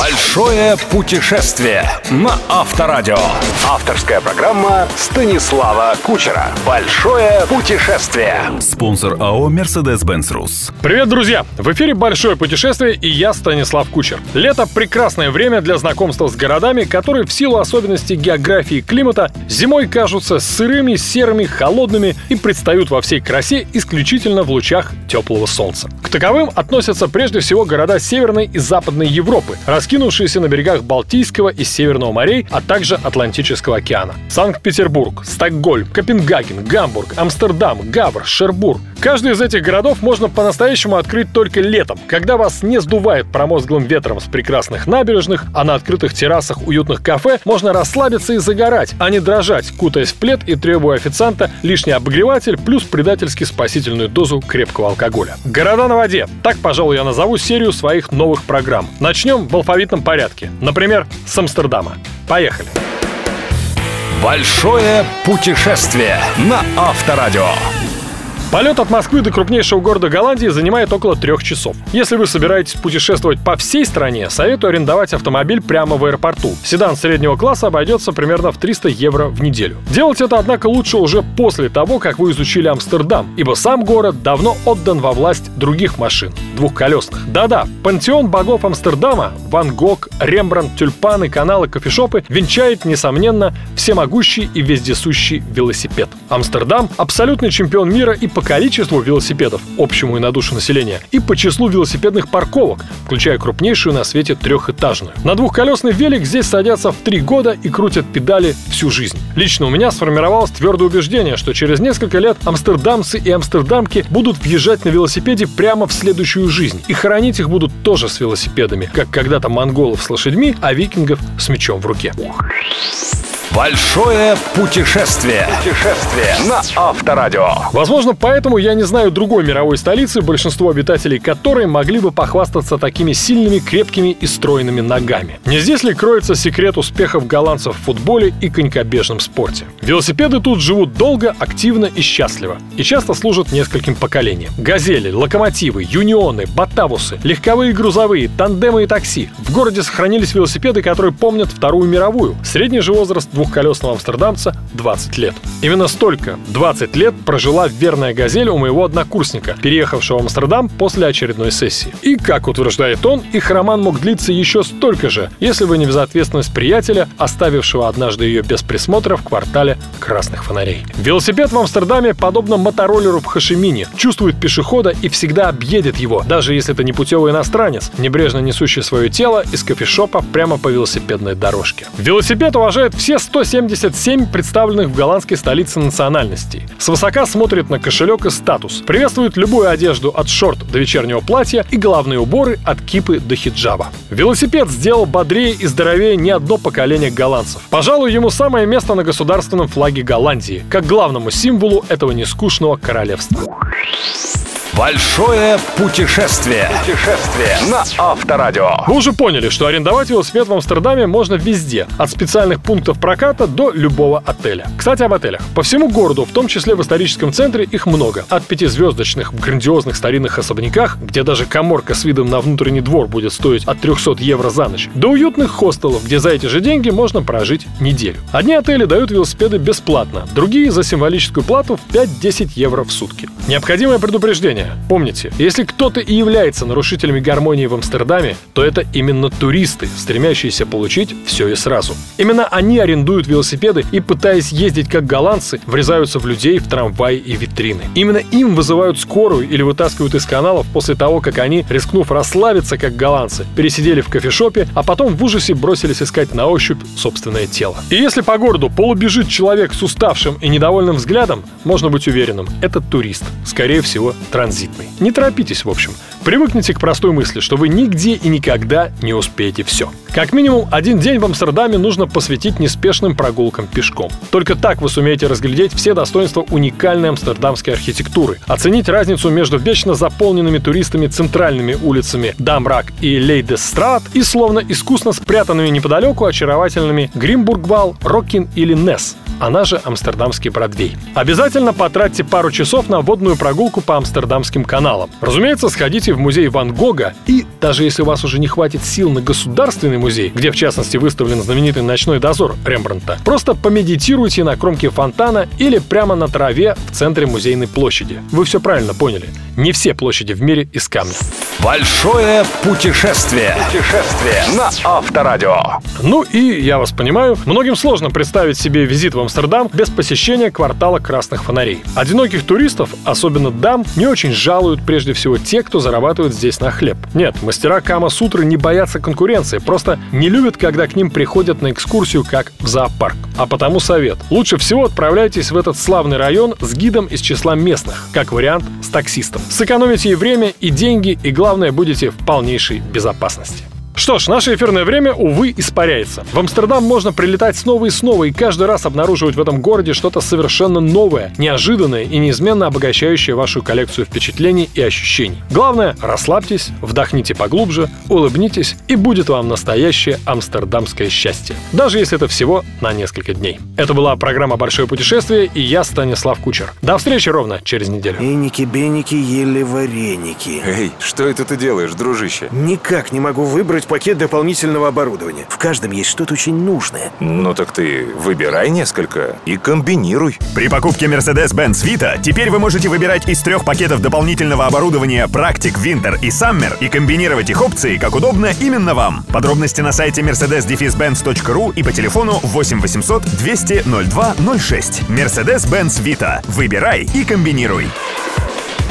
Большое путешествие на Авторадио. Авторская программа Станислава Кучера. Большое путешествие. Спонсор АО «Мерседес-Бенц Рус». Привет, друзья! В эфире «Большое путешествие» и я, Станислав Кучер. Лето – прекрасное время для знакомства с городами, которые в силу особенностей географии и климата зимой кажутся сырыми, серыми, холодными и предстают во всей красе исключительно в лучах теплого солнца. К таковым относятся прежде всего города Северной и Западной Европы, раскинувшиеся на берегах Балтийского и Северного морей, а также Атлантического океана. Санкт-Петербург, Стокгольм, Копенгаген, Гамбург, Амстердам, Гавр, Шербург. Каждый из этих городов можно по-настоящему открыть только летом, когда вас не сдувает промозглым ветром с прекрасных набережных, а на открытых террасах уютных кафе можно расслабиться и загорать, а не дрожать, кутаясь в плед и требуя официанта лишний обогреватель плюс предательски спасительную дозу крепкого алкоголя. Города на воде. Так, пожалуй, я назову серию своих новых программ. Начнем в алфавитном порядке. Например, с Амстердама. Поехали. Большое путешествие на Авторадио. Полет от Москвы до крупнейшего города Голландии занимает около трех часов. Если вы собираетесь путешествовать по всей стране, советую арендовать автомобиль прямо в аэропорту. Седан среднего класса обойдется примерно в 300 евро в неделю. Делать это, однако, лучше уже после того, как вы изучили Амстердам, ибо сам город давно отдан во власть других машин, двухколесных. Да-да, пантеон богов Амстердама, Ван Гог, Рембрандт, тюльпаны, каналы, кофешопы венчает, несомненно, всемогущий и вездесущий велосипед. Амстердам – абсолютный чемпион мира и по количеству велосипедов, общему и на душу населения, и по числу велосипедных парковок, включая крупнейшую на свете трехэтажную. На двухколесный велик здесь садятся в три года и крутят педали всю жизнь. Лично у меня сформировалось твердое убеждение, что через несколько лет амстердамцы и амстердамки будут въезжать на велосипеде прямо в следующую жизнь. И хоронить их будут тоже с велосипедами, как когда-то монголов с лошадьми, а викингов с мечом в руке. Большое путешествие. Путешествие на Авторадио. Возможно, поэтому я не знаю другой мировой столицы, большинство обитателей которой могли бы похвастаться такими сильными, крепкими и стройными ногами. Не здесь ли кроется секрет успехов голландцев в футболе и конькобежном спорте? Велосипеды тут живут долго, активно и счастливо. И часто служат нескольким поколениям. Газели, локомотивы, юнионы, батавусы, легковые грузовые, тандемы и такси. В городе сохранились велосипеды, которые помнят Вторую мировую. Средний же возраст двухколесного амстердамца 20 лет. Именно столько, 20 лет, прожила верная «Газель» у моего однокурсника, переехавшего в Амстердам после очередной сессии. И, как утверждает он, их роман мог длиться еще столько же, если бы не безответственность приятеля, оставившего однажды ее без присмотра в квартале красных фонарей. Велосипед в Амстердаме, подобно мотороллеру в Хашимине, чувствует пешехода и всегда объедет его, даже если это не путевый иностранец, небрежно несущий свое тело из кофешопа прямо по велосипедной дорожке. Велосипед уважает все 177 представленных в голландской столице национальностей. Свысока смотрит на кошелек и статус. Приветствует любую одежду от шорт до вечернего платья и головные уборы от кипы до хиджаба. Велосипед сделал бодрее и здоровее не одно поколение голландцев. Пожалуй, ему самое место на государственном флаге Голландии, как главному символу этого нескучного королевства. Большое путешествие. Путешествие на Авторадио. Вы уже поняли, что арендовать велосипед в Амстердаме можно везде, от специальных пунктов проката до любого отеля. Кстати, об отелях. По всему городу, в том числе в историческом центре, их много. От пятизвездочных в грандиозных старинных особняках, где даже коморка с видом на внутренний двор будет стоить от 300 евро за ночь, до уютных хостелов, где за эти же деньги можно прожить неделю. Одни отели дают велосипеды бесплатно, другие за символическую плату в 5-10 евро в сутки. Необходимое предупреждение. Помните, если кто-то и является нарушителями гармонии в Амстердаме, то это именно туристы, стремящиеся получить все и сразу. Именно они арендуют велосипеды и, пытаясь ездить как голландцы, врезаются в людей, в трамваи и витрины. Именно им вызывают скорую или вытаскивают из каналов после того, как они, рискнув расслабиться как голландцы, пересидели в кофешопе, а потом в ужасе бросились искать на ощупь собственное тело. И если по городу полубежит человек с уставшим и недовольным взглядом, можно быть уверенным, это турист, скорее всего, транзитный. Не торопитесь, в общем. Привыкните к простой мысли, что вы нигде и никогда не успеете все. Как минимум, один день в Амстердаме нужно посвятить неспешным прогулкам пешком. Только так вы сумеете разглядеть все достоинства уникальной амстердамской архитектуры, оценить разницу между вечно заполненными туристами центральными улицами Дамрак и Лейдестрат и словно искусно спрятанными неподалеку очаровательными Гримбургвал, Роккин или Несс. Она же Амстердамский Бродвей. Обязательно потратьте пару часов на водную прогулку по Амстердамским каналам. Разумеется, сходите в музей Ван Гога и, даже если у вас уже не хватит сил на государственный музей, где в частности выставлен знаменитый ночной дозор Рембрандта, просто помедитируйте на кромке фонтана или прямо на траве в центре музейной площади. Вы все правильно поняли. Не все площади в мире из камня. Большое путешествие. Путешествие на Авторадио. Ну и, я вас понимаю, многим сложно представить себе визит в Амстердам без посещения квартала красных фонарей. Одиноких туристов, особенно дам, не очень жалуют прежде всего те, кто зарабатывает здесь на хлеб. Нет, мастера Кама-сутры не боятся конкуренции, просто не любят, когда к ним приходят на экскурсию как в зоопарк. А потому совет. Лучше всего отправляйтесь в этот славный район с гидом из числа местных, как вариант с таксистом. Сэкономите и время, и деньги, и главное, будете в полнейшей безопасности. Что ж, наше эфирное время, увы, испаряется. В Амстердам можно прилетать снова и снова и каждый раз обнаруживать в этом городе что-то совершенно новое, неожиданное и неизменно обогащающее вашу коллекцию впечатлений и ощущений. Главное, расслабьтесь, вдохните поглубже, улыбнитесь и будет вам настоящее амстердамское счастье. Даже если это всего на несколько дней. Это была программа «Большое путешествие» и я, Станислав Кучер. До встречи ровно через неделю. Эники-беники ели вареники. Эй, что это ты делаешь, дружище? Никак не могу выбрать пакет дополнительного оборудования. В каждом есть что-то очень нужное. Ну так ты выбирай несколько и комбинируй. При покупке Mercedes-Benz Vita теперь вы можете выбирать из трех пакетов дополнительного оборудования Practic, Winter и Summer и комбинировать их опции как удобно именно вам. Подробности на сайте mercedes-benz.ru и по телефону 8 800 200 02 06. Mercedes-Benz Vita. Выбирай и комбинируй.